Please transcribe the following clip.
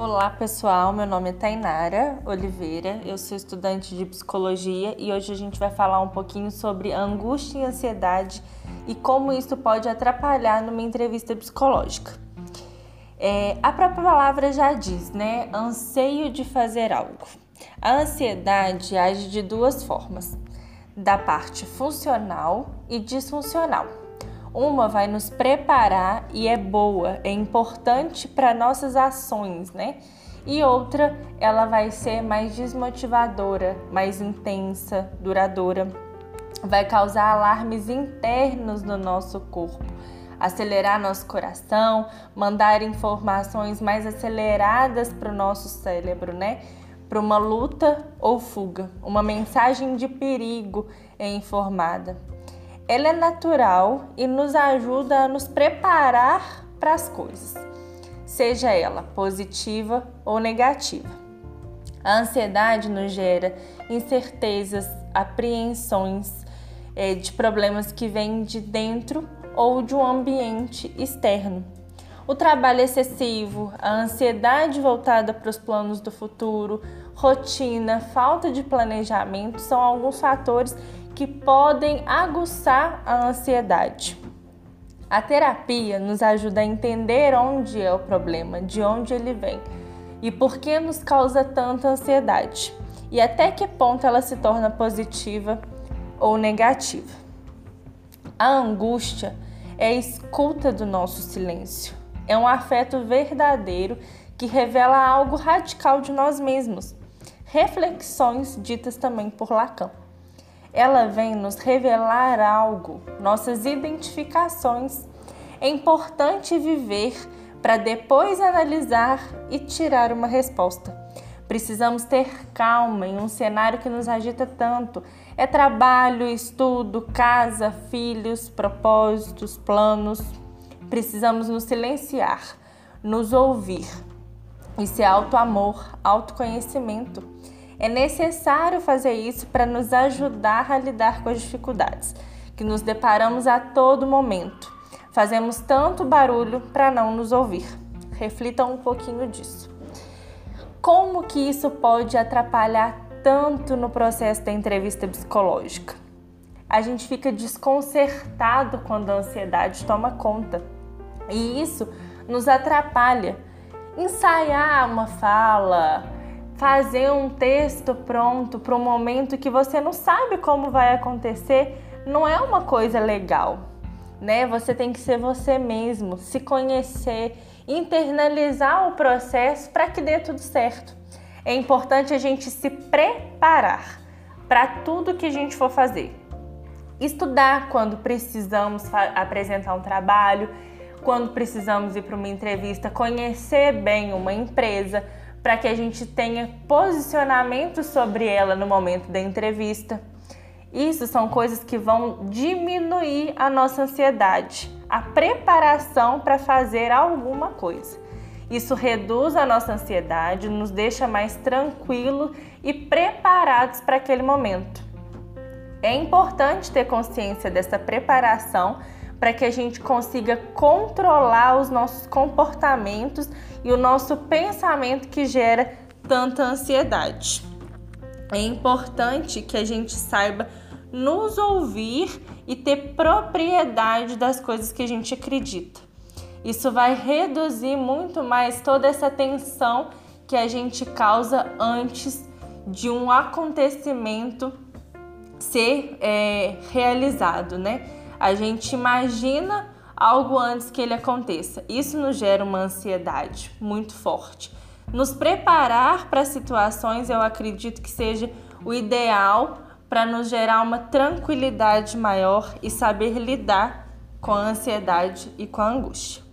Olá pessoal, meu nome é Tainara Oliveira, eu sou estudante de psicologia e hoje a gente vai falar um pouquinho sobre angústia e ansiedade e como isso pode atrapalhar numa entrevista psicológica. É, a própria palavra já diz, né? Anseio de fazer algo. A ansiedade age de duas formas: da parte funcional e disfuncional. Uma vai nos preparar e é boa, é importante para nossas ações, né? E outra, ela vai ser mais desmotivadora, mais intensa, duradoura. Vai causar alarmes internos no nosso corpo, acelerar nosso coração, mandar informações mais aceleradas para o nosso cérebro, né? Para uma luta ou fuga, uma mensagem de perigo é informada ela é natural e nos ajuda a nos preparar para as coisas, seja ela positiva ou negativa. A ansiedade nos gera incertezas, apreensões é, de problemas que vêm de dentro ou de um ambiente externo. O trabalho excessivo, a ansiedade voltada para os planos do futuro, rotina, falta de planejamento são alguns fatores que podem aguçar a ansiedade. A terapia nos ajuda a entender onde é o problema, de onde ele vem e por que nos causa tanta ansiedade e até que ponto ela se torna positiva ou negativa. A angústia é a escuta do nosso silêncio. É um afeto verdadeiro que revela algo radical de nós mesmos. Reflexões ditas também por Lacan ela vem nos revelar algo, nossas identificações. É importante viver para depois analisar e tirar uma resposta. Precisamos ter calma em um cenário que nos agita tanto. É trabalho, estudo, casa, filhos, propósitos, planos. Precisamos nos silenciar, nos ouvir. Isso é auto-amor, autoconhecimento. É necessário fazer isso para nos ajudar a lidar com as dificuldades que nos deparamos a todo momento. Fazemos tanto barulho para não nos ouvir. Reflitam um pouquinho disso. Como que isso pode atrapalhar tanto no processo da entrevista psicológica? A gente fica desconcertado quando a ansiedade toma conta. E isso nos atrapalha. Ensaiar uma fala, fazer um texto pronto para um momento que você não sabe como vai acontecer não é uma coisa legal, né? Você tem que ser você mesmo, se conhecer, internalizar o processo para que dê tudo certo. É importante a gente se preparar para tudo que a gente for fazer. Estudar quando precisamos apresentar um trabalho, quando precisamos ir para uma entrevista, conhecer bem uma empresa, para que a gente tenha posicionamento sobre ela no momento da entrevista. Isso são coisas que vão diminuir a nossa ansiedade, a preparação para fazer alguma coisa. Isso reduz a nossa ansiedade, nos deixa mais tranquilos e preparados para aquele momento. É importante ter consciência dessa preparação para que a gente consiga controlar os nossos comportamentos e o nosso pensamento que gera tanta ansiedade. É importante que a gente saiba nos ouvir e ter propriedade das coisas que a gente acredita. Isso vai reduzir muito mais toda essa tensão que a gente causa antes de um acontecimento ser é, realizado, né? A gente imagina algo antes que ele aconteça. Isso nos gera uma ansiedade muito forte. Nos preparar para situações, eu acredito que seja o ideal para nos gerar uma tranquilidade maior e saber lidar com a ansiedade e com a angústia.